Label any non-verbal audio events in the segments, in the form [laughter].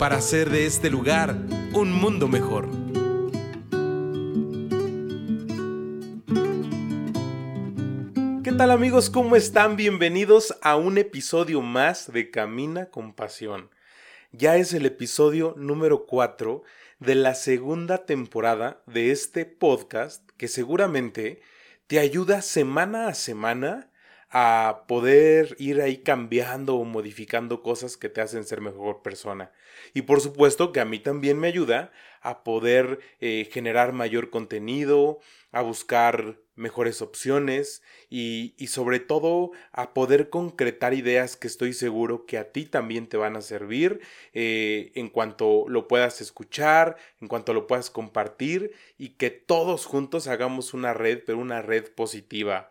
para hacer de este lugar un mundo mejor. ¿Qué tal amigos? ¿Cómo están? Bienvenidos a un episodio más de Camina con Pasión. Ya es el episodio número 4 de la segunda temporada de este podcast que seguramente te ayuda semana a semana a poder ir ahí cambiando o modificando cosas que te hacen ser mejor persona. Y por supuesto que a mí también me ayuda a poder eh, generar mayor contenido, a buscar mejores opciones y, y, sobre todo a poder concretar ideas que estoy seguro que a ti también te van a servir eh, en cuanto lo puedas escuchar, en cuanto lo puedas compartir y que todos juntos hagamos una red, pero una red positiva.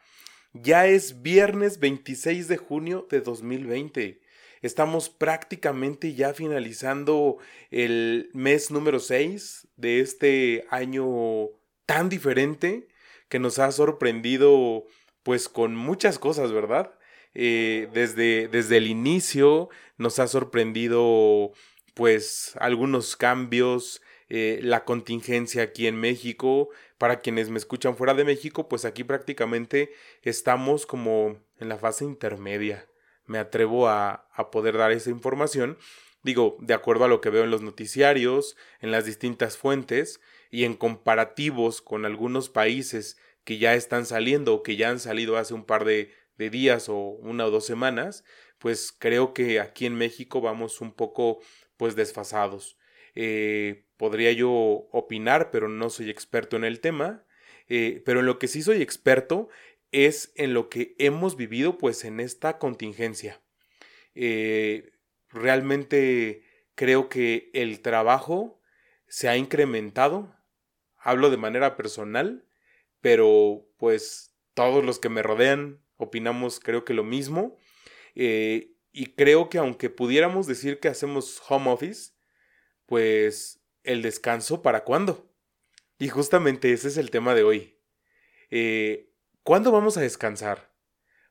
Ya es viernes 26 de junio de 2020. Estamos prácticamente ya finalizando el mes número 6 de este año tan diferente que nos ha sorprendido pues con muchas cosas, ¿verdad? Eh, desde, desde el inicio nos ha sorprendido pues algunos cambios, eh, la contingencia aquí en México. Para quienes me escuchan fuera de México, pues aquí prácticamente estamos como en la fase intermedia. Me atrevo a, a poder dar esa información. Digo, de acuerdo a lo que veo en los noticiarios, en las distintas fuentes y en comparativos con algunos países que ya están saliendo o que ya han salido hace un par de, de días o una o dos semanas, pues creo que aquí en México vamos un poco pues desfasados. Eh, podría yo opinar, pero no soy experto en el tema. Eh, pero en lo que sí soy experto es en lo que hemos vivido pues en esta contingencia. Eh, realmente creo que el trabajo se ha incrementado. Hablo de manera personal, pero pues todos los que me rodean opinamos creo que lo mismo. y creo que aunque pudiéramos decir que hacemos home office, pues el descanso para cuándo. Y justamente ese es el tema de hoy. Eh, ¿Cuándo vamos a descansar?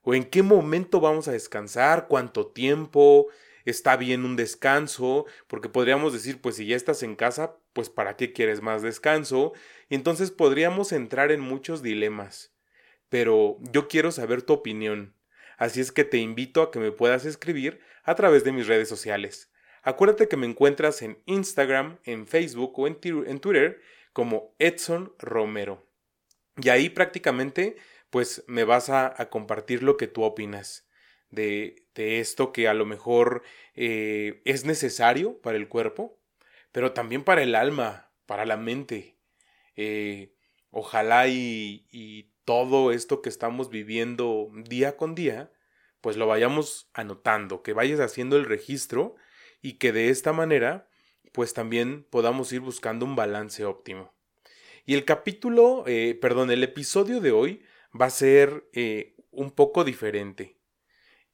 ¿O en qué momento vamos a descansar? ¿Cuánto tiempo? ¿Está bien un descanso? Porque podríamos decir, pues si ya estás en casa, pues ¿para qué quieres más descanso? Y entonces podríamos entrar en muchos dilemas. Pero yo quiero saber tu opinión. Así es que te invito a que me puedas escribir a través de mis redes sociales. Acuérdate que me encuentras en Instagram, en Facebook o en, Twitter como Edson Romero. Y ahí prácticamente pues me vas a, compartir lo que tú opinas de, de, esto que a lo mejor eh, es necesario para el cuerpo, pero también para el alma, para la mente. Eh, ojalá y, y todo esto que estamos viviendo día con día, pues lo vayamos anotando, que vayas haciendo el registro y que de esta manera pues también podamos ir buscando un balance óptimo. Y el capítulo, eh, perdón, el episodio de hoy va a ser eh, un poco diferente.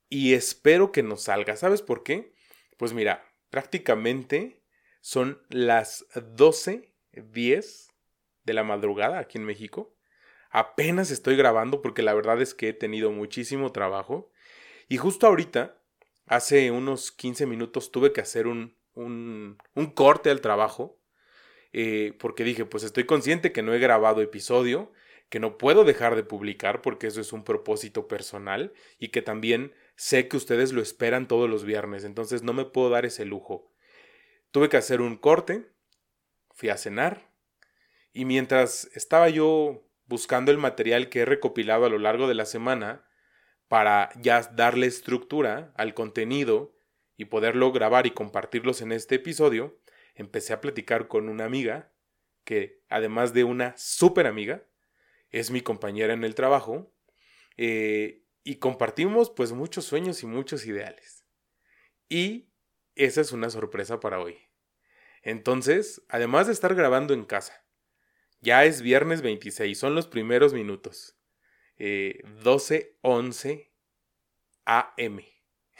Y espero que nos salga. ¿Sabes por qué? Pues mira, prácticamente son las 12.10 de la madrugada aquí en México. Apenas estoy grabando porque la verdad es que he tenido muchísimo trabajo. Y justo ahorita hace unos 15 minutos tuve que hacer un, un, corte al trabajo. Eh, porque dije, pues estoy consciente que no he grabado episodio, que no puedo dejar de publicar porque eso es un propósito personal y que también sé que ustedes lo esperan todos los viernes, entonces no me puedo dar ese lujo. Tuve que hacer un corte, fui a cenar y mientras estaba yo buscando el material que he recopilado a lo largo de la semana, para ya darle estructura al contenido y poderlo grabar y compartirlos en este episodio, empecé a platicar con una amiga que, además de una súper amiga, es mi compañera en el trabajo, eh, y compartimos pues muchos sueños y muchos ideales. Y esa es una sorpresa para hoy. Entonces, además de estar grabando en casa, ya es viernes 26, son los primeros minutos. Eh, 12.11 AM.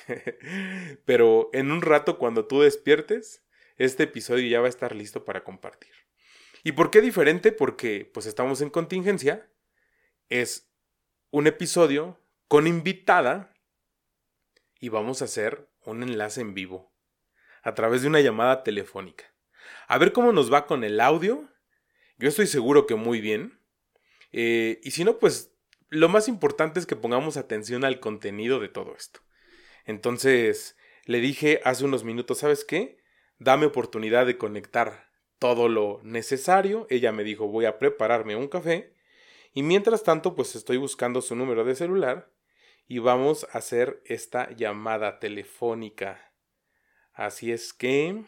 [laughs] Pero en un rato cuando tú despiertes, este episodio ya va a estar listo para compartir. ¿Y por qué diferente? Porque pues estamos en contingencia. Es un episodio con invitada y vamos a hacer un enlace en vivo a través de una llamada telefónica. A ver cómo nos va con el audio. Yo estoy seguro que muy bien. Eh, y si no, pues lo más importante es que pongamos atención al contenido de todo esto. Entonces, le dije hace unos minutos, ¿sabes qué? Dame oportunidad de conectar todo lo necesario. Ella me dijo, voy a prepararme un café. Y mientras tanto, pues estoy buscando su número de celular y vamos a hacer esta llamada telefónica. Así es que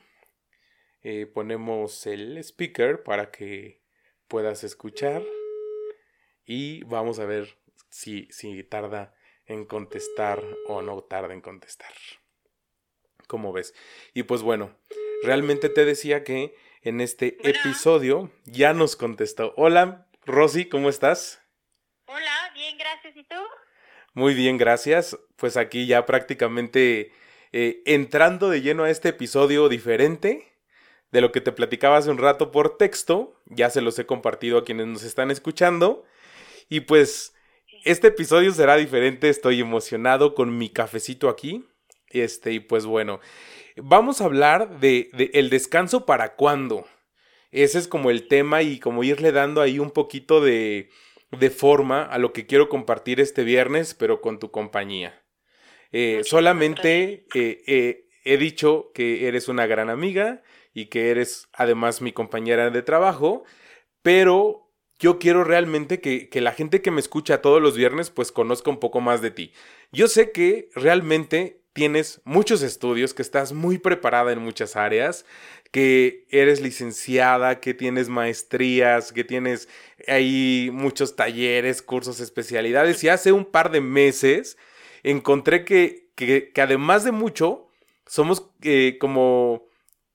eh, ponemos el speaker para que puedas escuchar y vamos a ver si, si tarda en contestar o no tarda en contestar. ¿Cómo ves? Y pues bueno, realmente te decía que en este episodio ya nos contestó. Hola, Rosy, ¿cómo estás? Hola, bien, gracias. ¿Y tú? Muy bien, gracias. Pues aquí ya prácticamente eh, entrando de lleno a este episodio diferente de lo que te platicaba hace un rato por texto. Ya se los he compartido a quienes nos están escuchando. Y pues este episodio será diferente. Estoy emocionado con mi cafecito aquí. Este, y pues bueno, vamos a hablar de, de el descanso para cuándo. Ese es como el tema y como irle dando ahí un poquito de, de forma a lo que quiero compartir este viernes, pero con tu compañía. Eh, solamente eh, eh, he dicho que eres una gran amiga y que eres además mi compañera de trabajo, pero yo quiero realmente que, que, la gente que me escucha todos los viernes pues conozca un poco más de ti. Yo sé que realmente tienes muchos estudios, que estás muy preparada en muchas áreas, que eres licenciada, que tienes maestrías, que tienes ahí muchos talleres, cursos, especialidades. Y hace un par de meses encontré que, que, que además de mucho, somos eh, como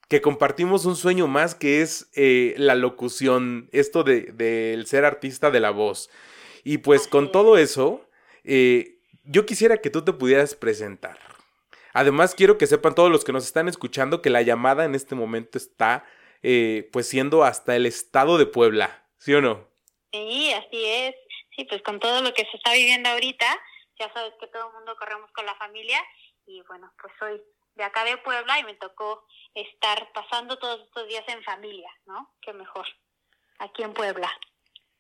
que compartimos un sueño más que es eh, la locución, esto de, de ser artista de la voz. Y pues con todo eso, eh, yo quisiera que tú te pudieras presentar. Además, quiero que sepan todos los que nos están escuchando que la llamada en este momento está eh, pues siendo hasta el estado de Puebla, ¿sí o no? Sí, así es. Sí, pues con todo lo que se está viviendo ahorita, ya sabes que todo el mundo corremos con la familia y bueno, pues soy de acá de Puebla y me tocó estar pasando todos estos días en familia, ¿no? Qué mejor, aquí en Puebla.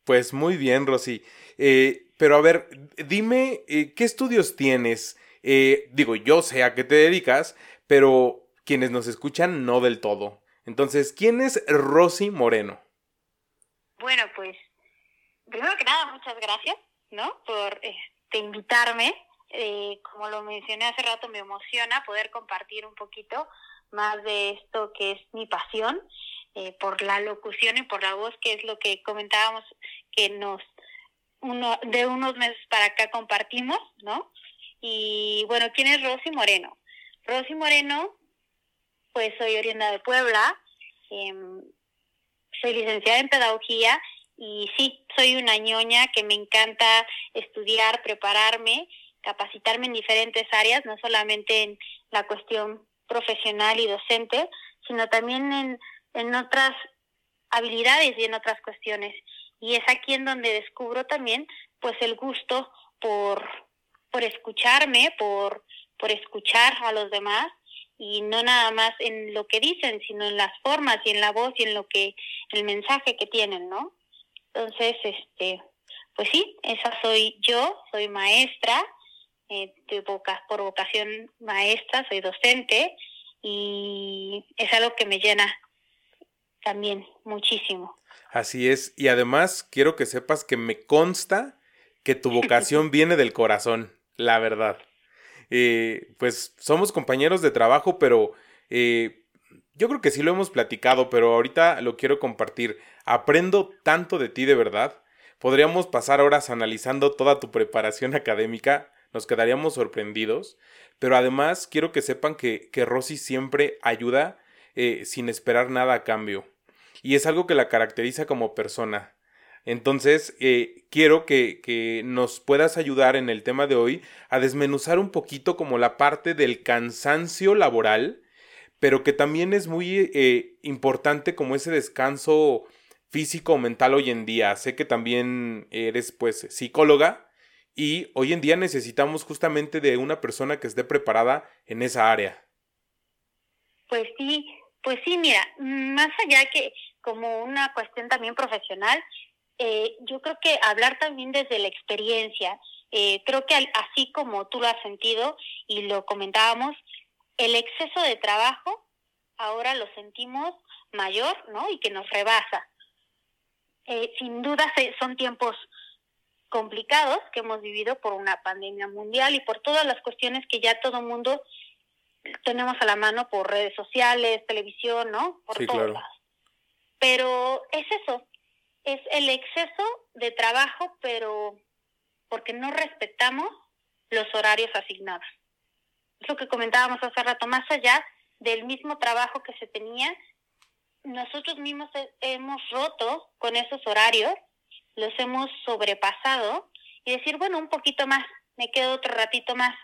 Pues muy bien, Rosy. Eh, pero a ver, dime, eh, ¿qué estudios tienes? Eh, digo, yo sé a qué te dedicas, pero quienes nos escuchan no del todo. Entonces, ¿quién es Rosy Moreno? Bueno, pues, primero que nada, muchas gracias, ¿no? Por este, invitarme. Eh, como lo mencioné hace rato, me emociona poder compartir un poquito más de esto que es mi pasión eh, por la locución y por la voz, que es lo que comentábamos que nos uno de unos meses para acá compartimos, ¿no? Y bueno, ¿quién es Rosy Moreno? Rosy Moreno, pues soy oriunda de Puebla, eh, soy licenciada en pedagogía y sí, soy una ñoña que me encanta estudiar, prepararme, capacitarme en diferentes áreas, no solamente en la cuestión profesional y docente, sino también en, en otras habilidades y en otras cuestiones. Y es aquí en donde descubro también pues el gusto por por escucharme, por, por escuchar a los demás y no nada más en lo que dicen, sino en las formas y en la voz y en lo que, el mensaje que tienen, ¿no? Entonces, este, pues sí, esa soy yo, soy maestra, eh, de por vocación maestra, soy docente y es algo que me llena también muchísimo. Así es, y además quiero que sepas que me consta que tu vocación [laughs] viene del corazón la verdad. Eh, pues somos compañeros de trabajo, pero eh, yo creo que sí lo hemos platicado, pero ahorita lo quiero compartir. Aprendo tanto de ti de verdad. Podríamos pasar horas analizando toda tu preparación [laughs] académica. nos quedaríamos sorprendidos. Pero además quiero que sepan que, que Rosy siempre ayuda eh, sin esperar nada a cambio. Y es algo que la caracteriza como persona. Entonces, eh, quiero que, que, nos puedas ayudar en el tema de hoy a desmenuzar un poquito como la parte del cansancio laboral, pero que también es muy eh, importante como ese descanso físico o mental hoy en día. Sé que también eres pues psicóloga y hoy en día necesitamos justamente de una persona que esté preparada en esa área. Pues sí, pues sí, mira, más allá que como una cuestión también profesional, eh, yo creo que hablar también desde la experiencia, eh, creo que así como tú lo has sentido y lo comentábamos, el exceso de trabajo ahora lo sentimos mayor, ¿no? Y que nos rebasa. Eh, sin duda son tiempos complicados que hemos vivido por una pandemia mundial y por todas las cuestiones que ya todo mundo tenemos a la mano por redes sociales, televisión, ¿no? Por sí, claro. Pero es eso, es el exceso de trabajo, pero porque no respetamos los horarios asignados. Es lo que comentábamos hace rato, más allá del mismo trabajo que se tenía, nosotros mismos hemos roto con esos horarios, los hemos sobrepasado y decir, bueno, un poquito más, me quedo otro ratito más,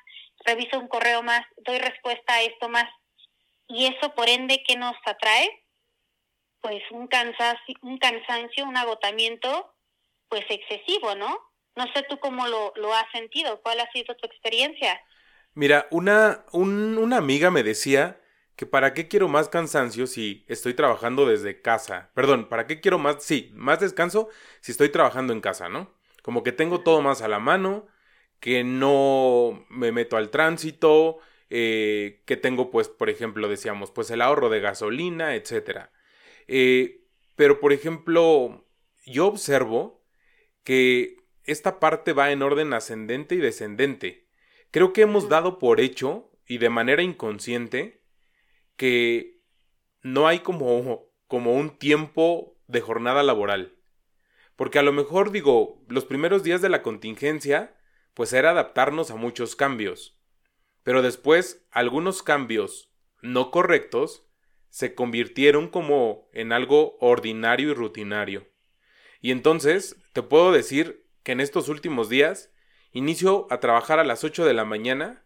reviso un correo más, doy respuesta a esto más. Y eso, por ende, ¿qué nos atrae? Pues un cansancio, un, cansancio, un agotamiento, pues excesivo, ¿no? No sé tú cómo lo, lo has sentido, cuál ha sido tu experiencia. Mira, una, un, una amiga me decía que para qué quiero más cansancio si estoy trabajando desde casa. Perdón, ¿para qué quiero más? Sí, más descanso si estoy trabajando en casa, ¿no? Como que tengo todo más a la mano, que no me meto al tránsito, eh, que tengo pues, por ejemplo, decíamos, pues el ahorro de gasolina, etc. Eh, pero, por ejemplo, yo observo que esta parte va en orden ascendente y descendente. Creo que hemos dado por hecho, y de manera inconsciente, que no hay como, como un tiempo de jornada laboral. Porque a lo mejor digo, los primeros días de la contingencia pues era adaptarnos a muchos cambios. Pero después algunos cambios no correctos se convirtieron como en algo ordinario y rutinario. Y entonces te puedo decir que en estos últimos días inicio a trabajar a las 8 de la mañana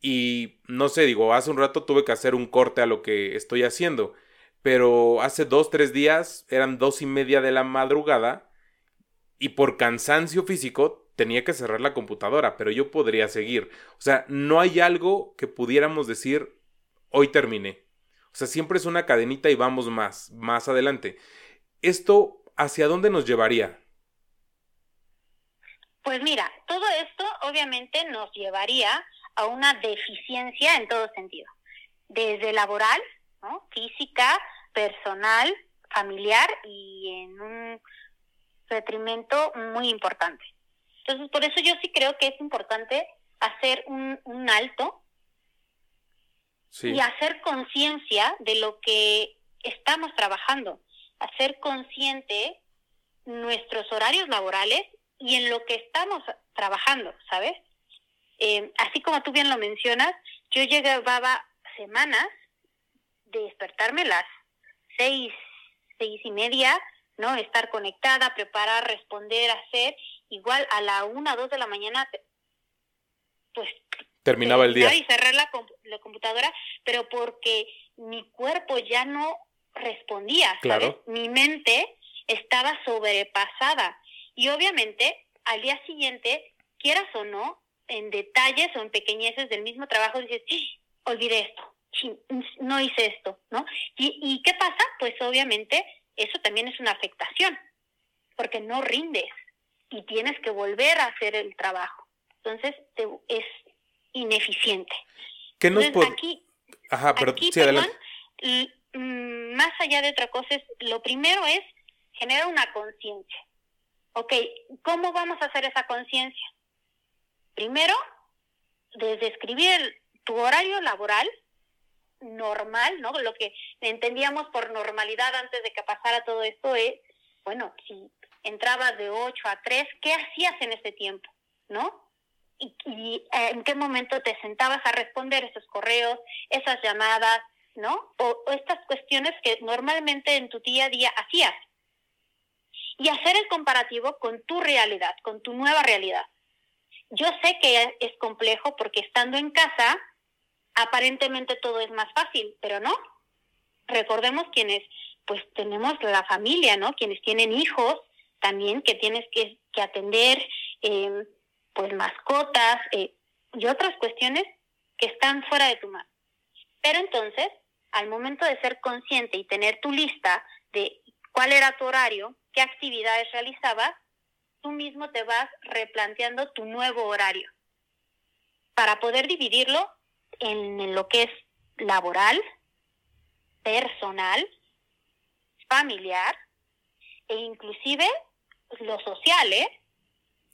y no sé, digo, hace un rato tuve que hacer un corte a lo que estoy haciendo, pero hace dos, tres días eran dos y media de la madrugada y por cansancio físico tenía que cerrar la computadora, pero yo podría seguir. O sea, no hay algo que pudiéramos decir, hoy terminé. O sea, siempre es una cadenita y vamos más, más adelante. ¿Esto hacia dónde nos llevaría? Pues mira, todo esto obviamente nos llevaría a una deficiencia en todo sentido, desde laboral, ¿no? física, personal, familiar y en un detrimento muy importante. Entonces, por eso yo sí creo que es importante hacer un, un alto y hacer conciencia de lo que estamos trabajando, hacer consciente nuestros horarios laborales y en lo que estamos trabajando, ¿sabes? Eh, así como tú bien lo mencionas, yo llevaba semanas de despertarme las seis, seis y media, ¿no? Estar conectada, preparar, responder, hacer, igual a la una, dos de la mañana, pues... Terminaba el día. Y cerrar la, la computadora, pero porque mi cuerpo ya no respondía, claro. Mi mente estaba sobrepasada. Y obviamente, al día siguiente, quieras o no, en detalles o en pequeñeces del mismo trabajo, dices, ¡Ah! olvidé esto, no hice esto, ¿no? ¿Y, ¿Y qué pasa? Pues obviamente eso también es una afectación, porque no rindes y tienes que volver a hacer el trabajo. Entonces es ineficiente. ¿Qué nos Entonces, aquí, Ajá, pero aquí, sí, perdón, mm, más allá de otra cosa, es, lo primero es generar una conciencia. Ok, ¿cómo vamos a hacer esa conciencia? Primero, desde escribir tu horario laboral normal, ¿no? Lo que entendíamos por normalidad antes de que pasara todo esto es, bueno, si entrabas de 8 a 3, ¿qué hacías en ese tiempo? ¿No? Y, en qué momento te sentabas a responder esos correos, esas llamadas, ¿no? O, estas cuestiones que normalmente en tu día a día hacías. Y hacer el comparativo con tu realidad, con tu nueva realidad. Yo sé que es complejo porque estando en casa, aparentemente todo es más fácil, pero no. Recordemos quienes, pues tenemos la familia, ¿no? Quienes tienen hijos también que tienes que, atender, eh, pues mascotas eh, y otras cuestiones que están fuera de tu mano. Pero entonces, al momento de ser consciente y tener tu lista de cuál era tu horario, qué actividades realizabas, tú mismo te vas replanteando tu nuevo horario para poder dividirlo en lo que es laboral, personal, familiar e inclusive lo social, ¿eh?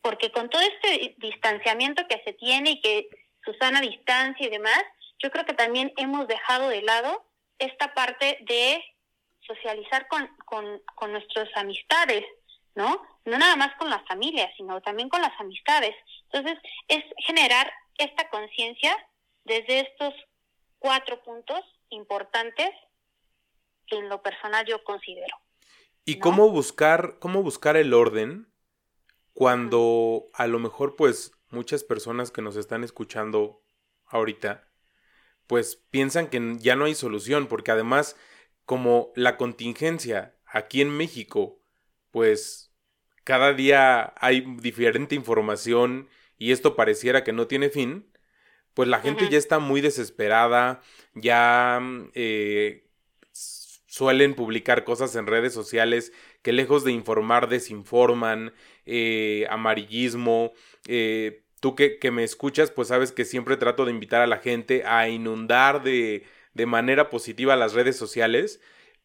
Porque con todo este distanciamiento que se tiene y que Susana distancia y demás, yo creo que también hemos dejado de lado esta parte de socializar con, con, con nuestras amistades, ¿no? No nada más con las familias, sino también con las amistades. Entonces, es generar esta conciencia desde estos cuatro puntos importantes que en lo personal yo considero. ¿Y cómo buscar, cómo buscar el orden cuando a lo mejor pues muchas personas que nos están escuchando ahorita pues piensan que ya no hay solución porque además como la contingencia aquí en México pues cada día hay diferente información y esto pareciera que no tiene fin, pues la gente ya está muy desesperada, ya eh, suelen publicar cosas en redes sociales que lejos de informar desinforman, eh, amarillismo. Eh, tú que, me escuchas, pues sabes que siempre trato de invitar a la gente a inundar de, de manera positiva las redes sociales,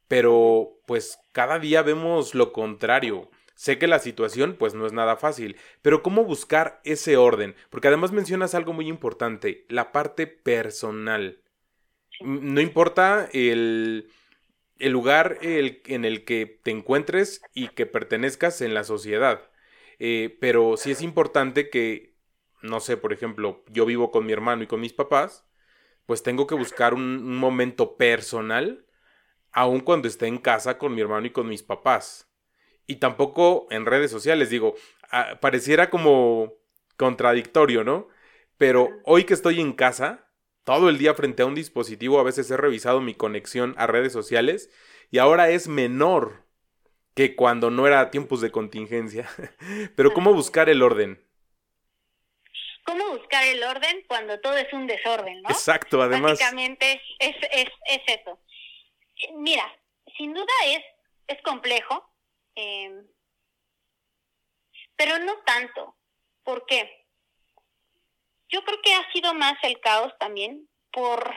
pero pues cada día vemos lo contrario. Sé que la situación pues no es nada fácil, pero ¿cómo buscar ese orden? Porque además mencionas algo muy importante, la parte personal. No importa el, el lugar en el que te encuentres y que pertenezcas en la sociedad. Eh, pero sí es importante que, no sé, por ejemplo, yo vivo con mi hermano y con mis papás, pues tengo que buscar un, momento personal, aun cuando esté en casa con mi hermano y con mis papás. Y tampoco en redes sociales, digo, ah, pareciera como contradictorio, ¿no? Pero hoy que estoy en casa, todo el día frente a un dispositivo, a veces he revisado mi conexión a redes sociales y ahora es menor que cuando no era tiempos de contingencia. [laughs] Pero ¿cómo buscar el orden? ¿Cómo buscar el orden cuando todo es un desorden, no? Exacto, además. Básicamente es, es, es eso. Mira, sin duda es, es complejo, em, pero no tanto. ¿Por qué? Yo creo que ha sido más el caos también por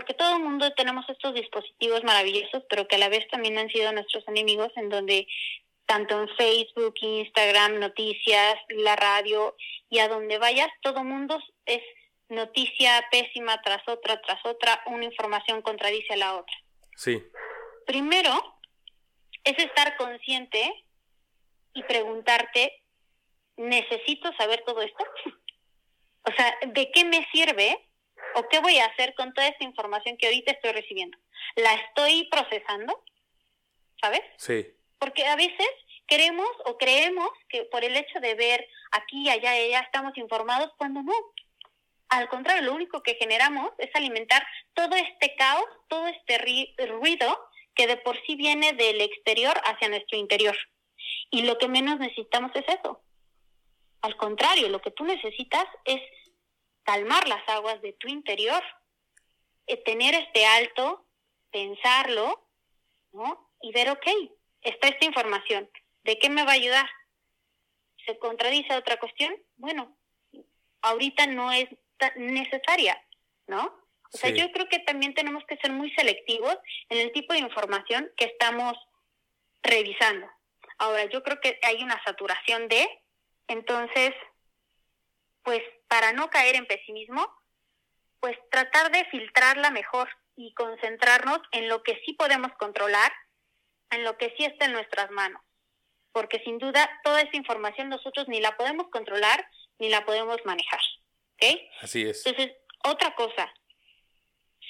porque todo el mundo tenemos estos dispositivos maravillosos, pero que a la vez también han sido nuestros enemigos, en donde tanto en Facebook, Instagram, noticias, la radio y a donde vayas, todo mundo es noticia pésima tras otra, tras otra, una información contradice a la otra. Sí. Primero, es estar consciente y preguntarte, ¿necesito saber todo esto? [laughs] O sea, ¿de qué me sirve o qué voy a hacer con toda esta información que ahorita estoy recibiendo? ¿La estoy procesando? ¿Sabes? Sí. Porque a veces queremos o creemos que por el hecho de ver aquí, allá, allá estamos informados cuando no. Al contrario, lo único que generamos es alimentar todo este caos, todo este ruido que de por sí viene del exterior hacia nuestro interior. Y lo que menos necesitamos es eso, al contrario, lo que tú necesitas es calmar las aguas de tu interior, eh, tener este alto, pensarlo, ¿no? Y ver, ok, está esta información, ¿de qué me va a ayudar? ¿Se contradice otra cuestión? Bueno, ahorita no es necesaria, ¿no? O sea, yo creo que también tenemos que ser muy selectivos en el tipo de información que estamos revisando. Ahora, yo creo que hay una saturación de, entonces, pues para no caer en pesimismo, pues tratar de filtrarla mejor y concentrarnos en lo que sí podemos controlar, en lo que sí está en nuestras manos. Porque sin duda toda esa información nosotros ni la podemos controlar ni la podemos manejar. ¿Ok? Así es. Entonces, otra cosa,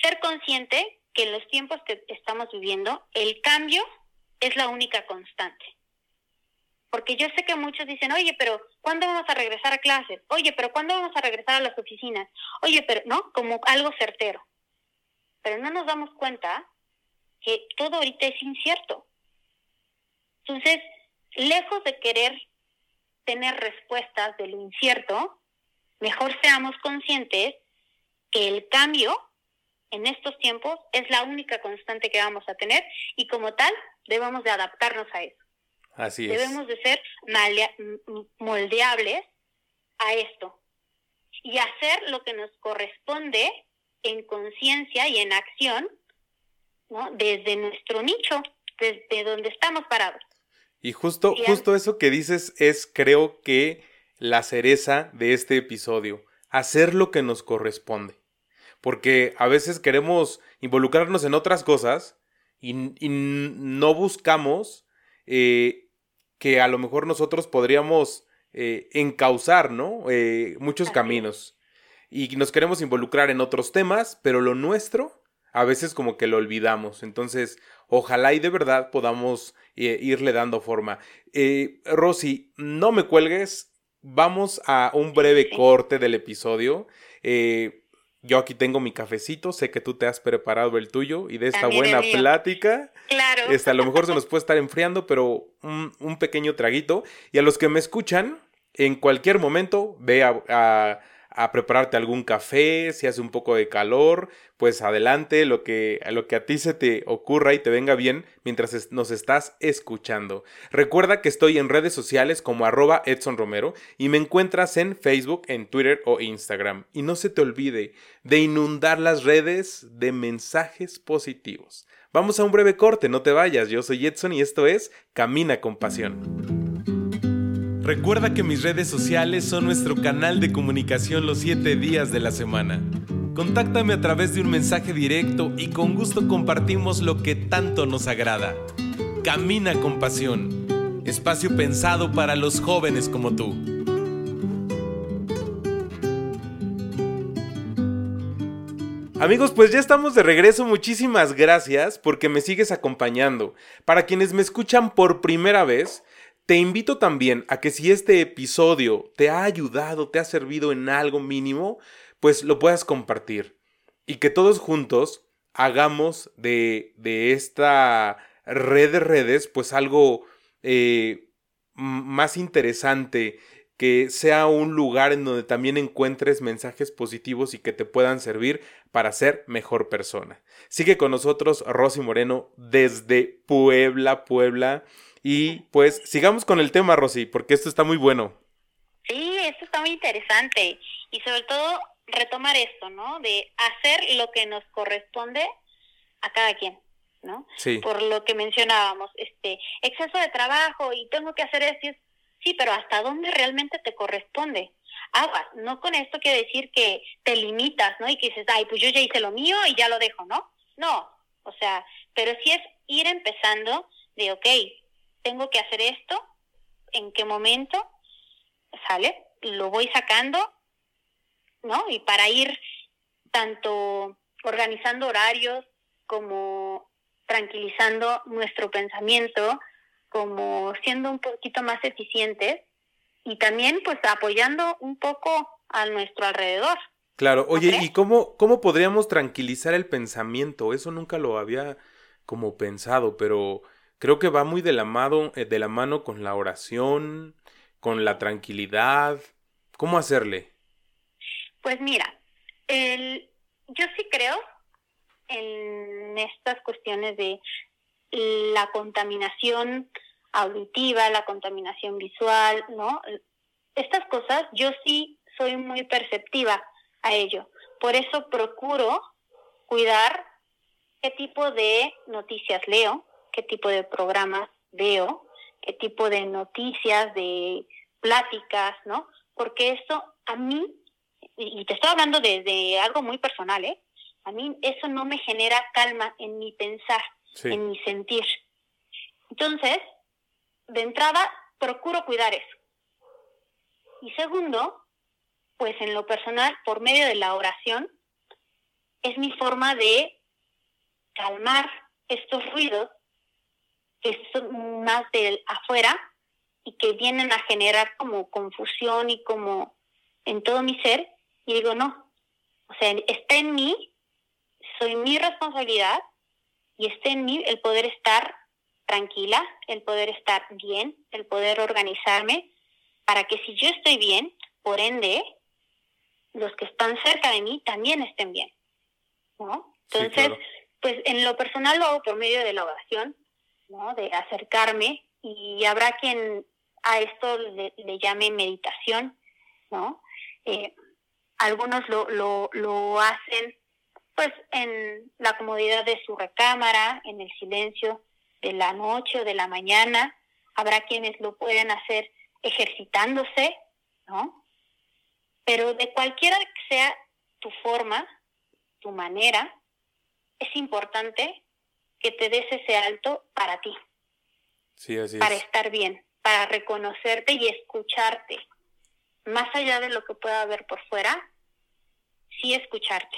ser consciente que en los tiempos que estamos viviendo, el cambio es la única constante. Porque yo sé que muchos dicen, oye, pero ¿cuándo vamos a regresar a clases? Oye, pero ¿cuándo vamos a regresar a las oficinas? Oye, pero, ¿no? Como algo certero. Pero no nos damos cuenta que todo ahorita es incierto. Entonces, lejos de querer tener respuestas de lo incierto, mejor seamos conscientes que el cambio en estos tiempos es la única constante que vamos a tener y como tal debemos de adaptarnos a eso. Así es. Debemos de ser moldeables a esto y hacer lo que nos corresponde en conciencia y en acción, ¿no? Desde nuestro nicho, desde donde estamos parados. Y justo, justo eso que dices es, creo que, la cereza de este episodio. Hacer lo que nos corresponde. Porque a veces queremos involucrarnos en otras cosas y, no buscamos eh, que a lo mejor nosotros podríamos eh, encauzar, ¿no? Eh, muchos caminos. Y nos queremos involucrar en otros temas, pero lo nuestro a veces como que lo olvidamos. Entonces, ojalá y de verdad podamos eh, irle dando forma. Eh, Rosy, no me cuelgues. Vamos a un breve corte del episodio. Eh, yo aquí tengo mi cafecito, sé que tú te has preparado el tuyo y de esta buena plática. Claro. Este, a lo mejor se nos puede estar enfriando, pero un, un, pequeño traguito. Y a los que me escuchan, en cualquier momento, ve a a prepararte algún café, si hace un poco de calor, pues adelante, lo que, lo que a ti se te ocurra y te venga bien mientras nos estás escuchando. Recuerda que estoy en redes sociales como arroba Edson Romero y me encuentras en Facebook, en Twitter o Instagram. Y no se te olvide de inundar las redes de mensajes positivos. Vamos a un breve corte, no te vayas, yo soy Edson y esto es Camina con Pasión. Recuerda que mis redes sociales son nuestro canal de comunicación los 7 días de la semana. Contáctame a través de un mensaje directo y con gusto compartimos lo que tanto nos agrada. Camina con pasión. Espacio pensado para los jóvenes como tú. Amigos, pues ya estamos de regreso. Muchísimas gracias porque me sigues acompañando. Para quienes me escuchan por primera vez, te invito también a que si este episodio te ha ayudado, te ha servido en algo mínimo, pues lo puedas compartir. Y que todos juntos hagamos de, de esta red de redes pues algo eh, más interesante, que sea un lugar en donde también encuentres mensajes positivos y que te puedan servir para ser mejor persona. Sigue con nosotros Rosy Moreno desde Puebla, Puebla. Y pues sigamos con el tema, Rosy, porque esto está muy bueno. Sí, esto está muy interesante. Y sobre todo retomar esto, ¿no? De hacer lo que nos corresponde a cada quien, ¿no? Sí. Por lo que mencionábamos, este, exceso de trabajo y tengo que hacer esto. Sí, pero ¿hasta dónde realmente te corresponde? Aguas, no con esto quiere decir que te limitas, ¿no? Y que dices, ay, pues yo ya hice lo mío y ya lo dejo, ¿no? No, o sea, pero sí es ir empezando de, ok, tengo que hacer esto, en qué momento, ¿sale? Lo voy sacando, ¿no? Y para ir tanto organizando horarios como tranquilizando nuestro pensamiento, como siendo un poquito más eficientes y también pues apoyando un poco a nuestro alrededor. Claro, oye, ¿y cómo, cómo podríamos tranquilizar el pensamiento? Eso nunca lo había como pensado, pero creo que va muy de la, mano, eh, de la mano con la oración, con la tranquilidad. ¿Cómo hacerle? Pues mira, el, yo sí creo en estas cuestiones de la contaminación auditiva, la contaminación visual, ¿no? Estas cosas yo sí soy muy perceptiva a ello. Por eso procuro cuidar qué tipo de noticias leo, qué tipo de programas veo, qué tipo de noticias, de pláticas, ¿no? Porque eso a mí, y te estoy hablando de, algo muy personal, ¿eh? A mí eso no me genera calma en mi pensar, en mi sentir. Entonces, de entrada, procuro cuidar eso. Y segundo, pues en lo personal, por medio de la oración, es mi forma de calmar estos ruidos que son más de afuera y que vienen a generar como confusión y como en todo mi ser. Y digo, no, o sea, está en mí, soy mi responsabilidad y está en mí el poder estar tranquila, el poder estar bien, el poder organizarme para que si yo estoy bien, por ende, los que están cerca de mí también estén bien. ¿no? Entonces, pues en lo personal lo hago por medio de la oración, ¿no? De acercarme y habrá quien a esto le, llame meditación, ¿no? Eh, algunos lo, lo, lo hacen pues en la comodidad de su recámara, en el silencio de la noche o de la mañana. Habrá quienes lo pueden hacer ejercitándose, ¿no? Pero de cualquiera que sea tu forma, tu manera, es importante que te des ese alto para ti. Sí, así para estar bien, para reconocerte y escucharte. Más allá de lo que pueda haber por fuera, sí escucharte,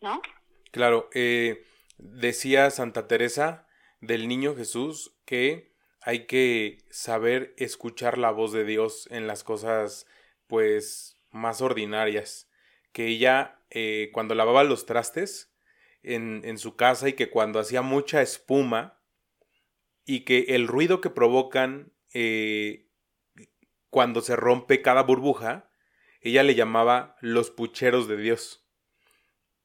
¿no? Claro, eh, decía Santa Teresa del Niño Jesús que hay que saber escuchar la voz de Dios en las cosas, pues, más ordinarias. Que ella, eh, cuando lavaba los trastes, en, su casa y que cuando hacía mucha espuma y que el ruido que provocan eh, cuando se rompe cada burbuja, ella le llamaba los pucheros de Dios.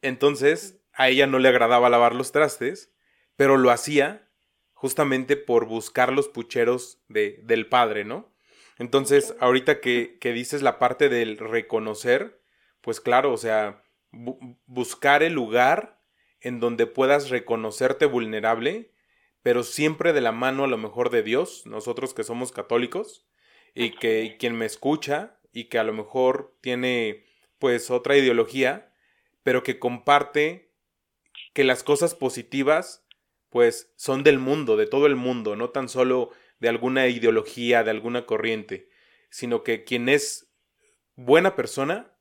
Entonces, a ella no le agradaba lavar los trastes, pero lo hacía justamente por buscar los pucheros de, del Padre, ¿no? Entonces, ahorita que, que dices la parte del reconocer, pues claro, o sea, buscar el lugar en donde puedas reconocerte vulnerable, pero siempre de la mano a lo mejor de Dios, nosotros que somos católicos, y que quien me escucha y que a lo mejor tiene pues otra ideología, pero que comparte que las cosas positivas pues son del mundo, de todo el mundo, no tan solo de alguna ideología, de alguna corriente, sino que quien es buena persona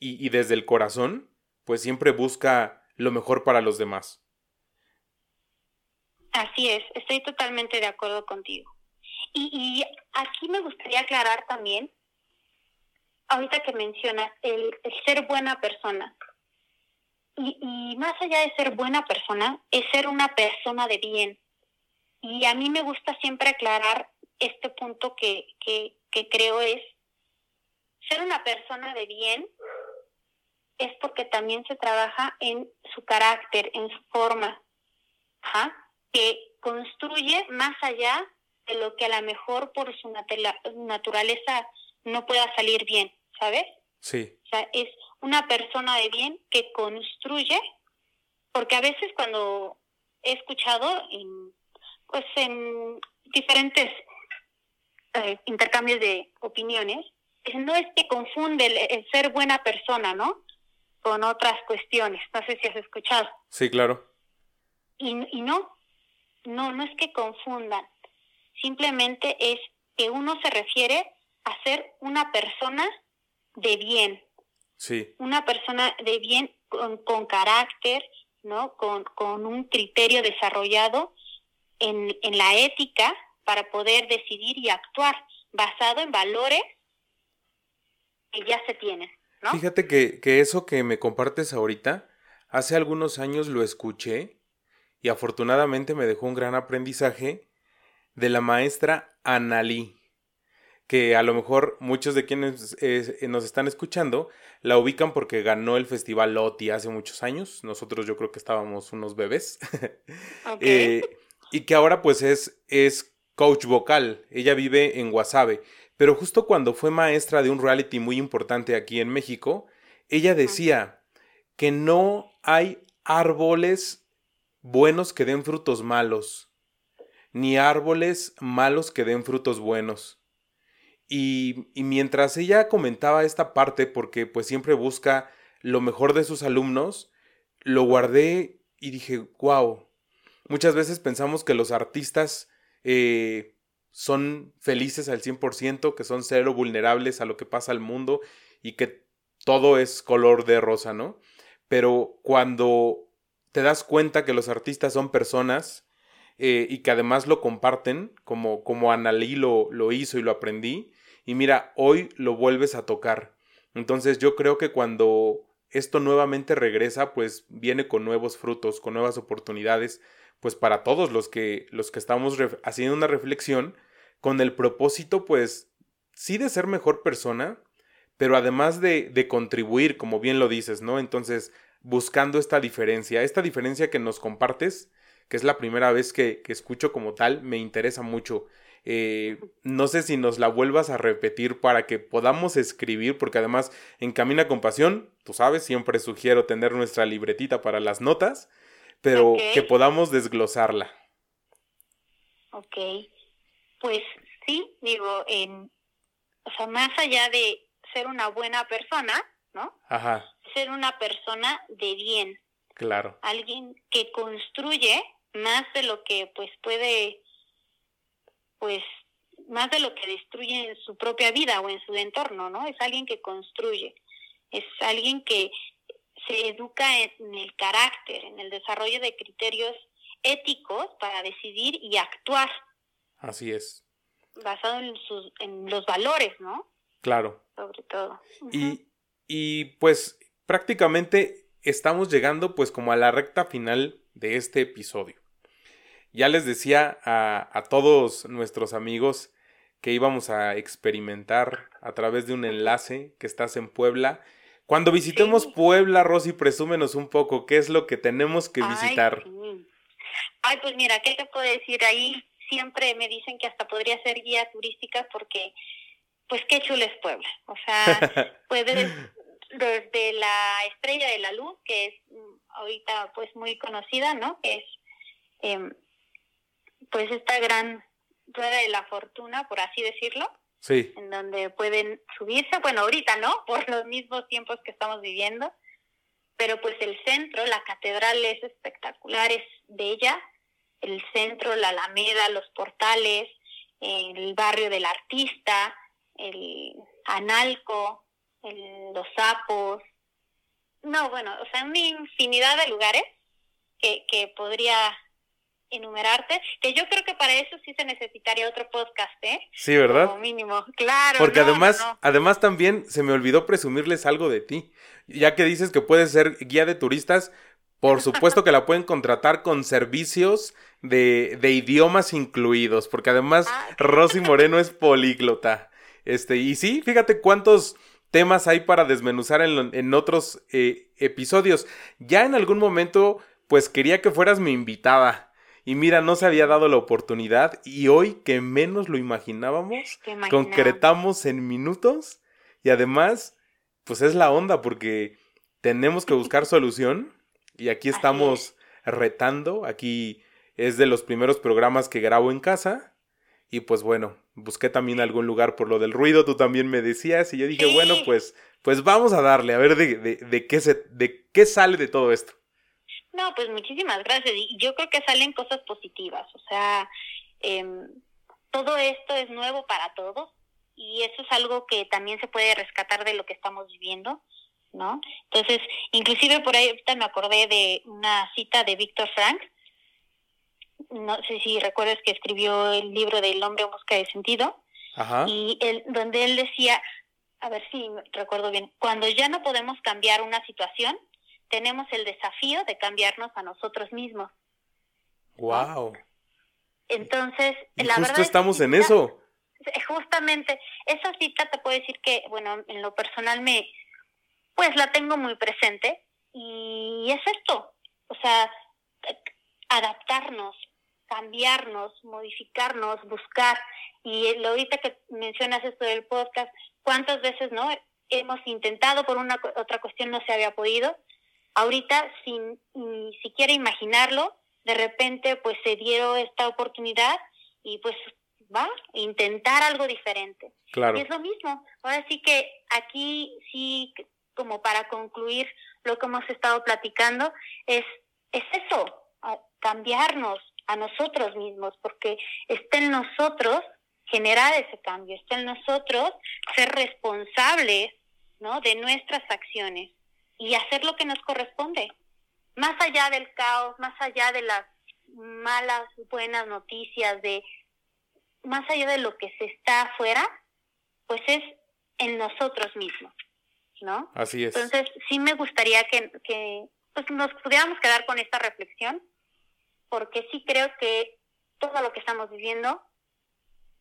y, y desde el corazón, pues siempre busca lo mejor para los demás. Así es, estoy totalmente de acuerdo contigo. Y, aquí me gustaría aclarar también, ahorita que mencionas, el, ser buena persona. Y, y, más allá de ser buena persona, es ser una persona de bien. Y a mí me gusta siempre aclarar este punto que, que, que creo es, ser una persona de bien es porque también se trabaja en su carácter, en su forma, que construye más allá de lo que a lo mejor por su naturaleza no pueda salir bien, ¿sabes? Sí. O sea, es una persona de bien que construye, porque a veces cuando he escuchado en, pues en diferentes eh, intercambios de opiniones, no es que confunde el ser buena persona, ¿no? Con otras cuestiones. No sé si has escuchado. Sí, claro. Y, y no, no, no es que confundan. Simplemente es que uno se refiere a ser una persona de bien. Sí. Una persona de bien con, con carácter, ¿no? Con, con un criterio desarrollado en, en la ética para poder decidir y actuar basado en valores que ya se tienen. Fíjate que, que eso que me compartes ahorita, hace algunos años lo escuché y afortunadamente me dejó un gran aprendizaje de la maestra Analí, que a lo mejor muchos de quienes eh, nos están escuchando la ubican porque ganó el Festival Loti hace muchos años. Nosotros yo creo que estábamos unos bebés. [laughs] Eh, y que ahora pues es, es coach vocal. Ella vive en Guasave. Pero justo cuando fue maestra de un reality muy importante aquí en México, ella decía que no hay árboles buenos que den frutos malos, ni árboles malos que den frutos buenos. Y, y, mientras ella comentaba esta parte, porque pues siempre busca lo mejor de sus alumnos, lo guardé y dije, wow, muchas veces pensamos que los artistas eh, son felices al 100%, que son cero vulnerables a lo que pasa al mundo y que todo es color de rosa, ¿no? Pero cuando te das cuenta que los artistas son personas eh, y que además lo comparten, como, como Analí lo, lo hizo y lo aprendí, y mira, hoy lo vuelves a tocar. Entonces yo creo que cuando esto nuevamente regresa, pues viene con nuevos frutos, con nuevas oportunidades, pues para todos los que, los que estamos haciendo una reflexión con el propósito, pues sí de ser mejor persona, pero además de, de contribuir, como bien lo dices, ¿no? Entonces, buscando esta diferencia, esta diferencia que nos compartes, que es la primera vez que, que escucho como tal, me interesa mucho. Eh, no sé si nos la vuelvas a repetir para que podamos escribir, porque además en Camina con Pasión, tú sabes, siempre sugiero tener nuestra libretita para las notas, pero que podamos desglosarla. Ok, pues sí, digo, en, o sea, más allá de ser una buena persona, ¿no? Ajá. Ser una persona de bien. Claro. Alguien que construye más de lo que pues puede pues más de lo que destruye en su propia vida o en su entorno, ¿no? Es alguien que construye, es alguien que se educa en el carácter, en el desarrollo de criterios éticos para decidir y actuar. Así es. Basado en, sus, en los valores, ¿no? Claro. Sobre todo. y, y pues prácticamente estamos llegando pues como a la recta final de este episodio. Ya les decía a, todos nuestros amigos que íbamos a experimentar a través de un enlace que estás en Puebla. Cuando visitemos Puebla, Rosy, presúmenos un poco qué es lo que tenemos que visitar. Ay, pues mira, ¿qué te puedo decir? Ahí siempre me dicen que hasta podría ser guía turística porque, pues qué chulo es Puebla. O sea, [laughs] puedes desde la Estrella de la Luz, que es mm, ahorita pues muy conocida, ¿no? Que es eh, pues esta gran rueda de la fortuna, por así decirlo. Sí. En donde pueden subirse, bueno, ahorita no, [laughs] por los mismos tiempos que estamos viviendo, pero pues el centro, la catedral es espectacular, es bella, el centro, la alameda, los portales, el barrio del artista, el Analco, los sapos, no, bueno, o sea, una infinidad de lugares que, que podría enumerarte, que yo creo que para eso sí se necesitaría otro podcast, ¿eh? Sí, ¿verdad? Como mínimo, claro. Porque además, además también se me olvidó presumirles algo de ti. Ya que dices que puedes ser guía de turistas, por supuesto que la pueden contratar con servicios de, de idiomas incluidos, porque además ah, Rosy Moreno es políglota. Este, y sí, fíjate cuántos temas hay para desmenuzar en, en otros eh, episodios. Ya en algún momento, pues quería que fueras mi invitada. Y mira, no se había dado la oportunidad y hoy que menos lo imaginábamos, concretamos en minutos y además, pues es la onda porque tenemos que buscar solución y aquí estamos retando, aquí es de los primeros programas que grabo en casa y pues bueno, busqué también algún lugar por lo del ruido, tú también me decías y yo dije, bueno, pues pues vamos a darle a ver de, de, de qué se de qué sale de todo esto. No, pues muchísimas gracias. Y yo creo que salen cosas positivas. O sea, em, todo esto es nuevo para todos y eso es algo que también se puede rescatar de lo que estamos viviendo, ¿no? Entonces, inclusive por ahí ahorita me acordé de una cita de Víctor Frank. No sé si recuerdas que escribió el libro del hombre en busca de sentido. Ajá. Y él, donde él decía, a ver si recuerdo bien, cuando ya no podemos cambiar una situación, tenemos el desafío de cambiarnos a nosotros mismos. Wow. Entonces, la justo estamos en eso. Justamente, esa cita te puedo decir que, bueno, en lo personal me, pues la tengo muy presente y es esto, o sea, adaptarnos, cambiarnos, modificarnos, buscar. Y lo ahorita que mencionas esto del podcast, ¿cuántas veces no hemos intentado por una otra cuestión no se había podido? Ahorita, sin ni siquiera imaginarlo, de repente pues se dio esta oportunidad y pues va, intentar algo diferente. Claro. Y es lo mismo. Ahora sí que aquí sí, como para concluir lo que hemos estado platicando, es, es eso, cambiarnos a nosotros mismos, porque está en nosotros generar ese cambio, está en nosotros ser responsables ¿no? De nuestras acciones y hacer lo que nos corresponde. Más allá del caos, más allá de las malas, buenas noticias, de más allá de lo que se está afuera, pues es en nosotros mismos, ¿no? Así es. Entonces, sí me gustaría que, que pues nos pudiéramos quedar con esta reflexión, porque sí creo que todo lo que estamos viviendo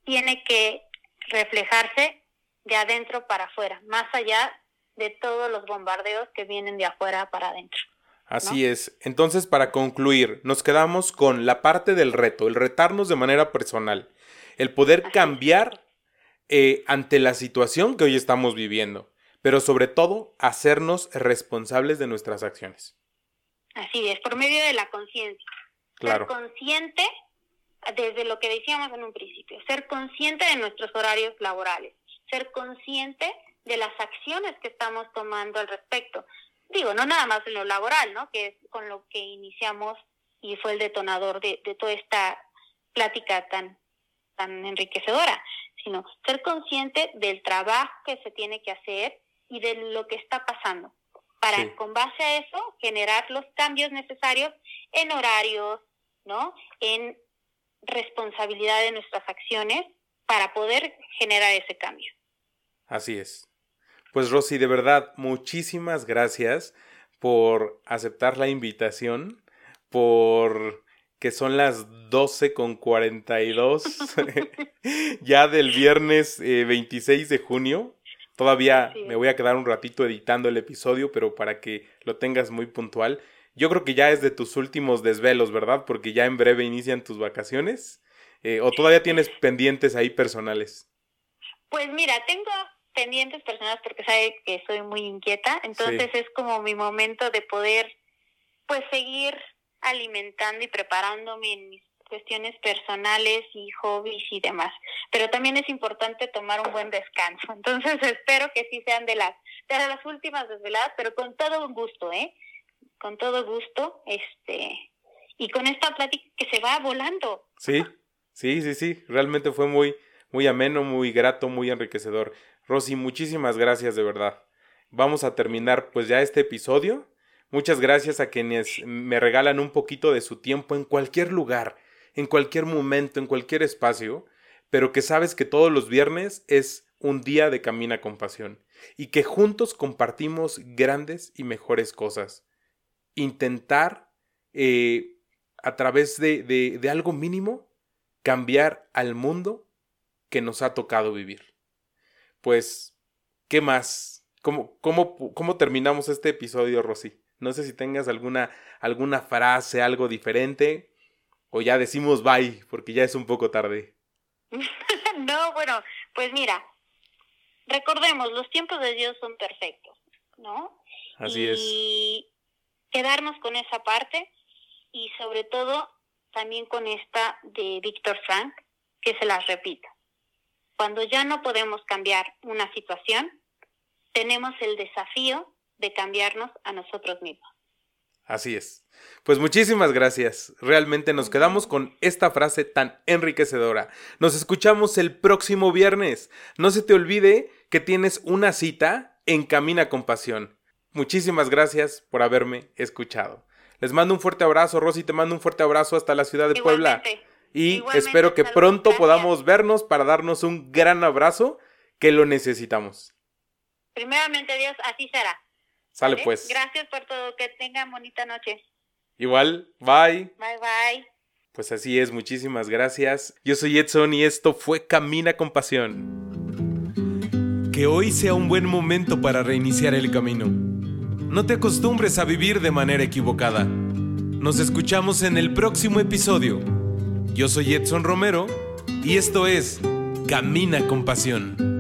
tiene que reflejarse de adentro para afuera, más allá de todos los bombardeos que vienen de afuera para adentro. Así es. Entonces, para concluir, nos quedamos con la parte del reto, el retarnos de manera personal, el poder cambiar eh, ante la situación que hoy estamos viviendo, pero sobre todo hacernos responsables de nuestras acciones. Así es, por medio de la conciencia. Claro. Ser consciente desde lo que decíamos en un principio, ser consciente de nuestros horarios laborales, ser consciente de las acciones que estamos tomando al respecto. Digo, no nada más en lo laboral, ¿no? Que es con lo que iniciamos y fue el detonador de, de toda esta plática tan, tan enriquecedora, sino ser consciente del trabajo que se tiene que hacer y de lo que está pasando, para con base a eso generar los cambios necesarios en horarios, ¿no? En responsabilidad de nuestras acciones para poder generar ese cambio. Así es. Pues Rosy, de verdad, muchísimas gracias por aceptar la invitación, por que son las 12 con 42 [laughs] ya del viernes 26 eh, de junio. Todavía me voy a quedar un ratito editando el episodio, pero para que lo tengas muy puntual. Yo creo que ya es de tus últimos desvelos, ¿verdad? Porque ya en breve inician tus vacaciones. Eh, ¿O todavía tienes pendientes ahí personales? Pues mira, tengo pendientes personales porque sabe que soy muy inquieta, entonces es como mi momento de poder pues seguir alimentando y preparándome en mis cuestiones personales y hobbies y demás. Pero también es importante tomar un buen descanso. [laughs] Entonces espero que sí sean de las de las últimas desveladas, pero con todo gusto, ¿eh? con todo gusto, este, y con esta plática que se va volando. Sí, sí, sí, sí, realmente fue muy, muy ameno, muy grato, muy enriquecedor. Rosy, muchísimas gracias de verdad. Vamos a terminar pues ya este episodio. Muchas gracias a quienes me regalan un poquito de su tiempo en cualquier lugar, en cualquier momento, en cualquier espacio, pero que sabes que todos los viernes es un día de Camina con Pasión y que juntos compartimos grandes y mejores cosas intentar eh, a través de, de, algo mínimo cambiar al mundo que nos ha tocado vivir. Pues, ¿qué más? ¿Cómo, cómo, cómo terminamos este episodio, Rosy? No sé si tengas alguna, alguna frase, algo diferente, o ya decimos bye, porque ya es un poco tarde. [laughs] no, bueno, pues mira, recordemos, los tiempos de Dios son perfectos, ¿no? Así es quedarnos con esa parte y sobre todo también con esta de Víctor Frank, que se las repita. Cuando ya no podemos cambiar una situación, tenemos el desafío de cambiarnos a nosotros mismos. Así es. Pues muchísimas gracias. Realmente nos quedamos con esta frase tan enriquecedora. Nos escuchamos el próximo viernes. No se te olvide que tienes una cita en Camina con Pasión. Muchísimas gracias por haberme escuchado. Les mando un fuerte abrazo, Rosy, te mando un fuerte abrazo hasta la ciudad de Puebla. Y espero que pronto podamos vernos para darnos un gran abrazo que lo necesitamos. Primeramente, Dios, así será. Sale pues. Gracias por todo. Que tengan bonita noche. Igual, bye. Bye, bye. Pues así es, muchísimas gracias. Yo soy Edson y esto fue Camina con Pasión. Que hoy sea un buen momento para reiniciar el camino no te acostumbres a vivir de manera equivocada. Nos escuchamos en el próximo episodio. Yo soy Edson Romero y esto es Camina con Pasión.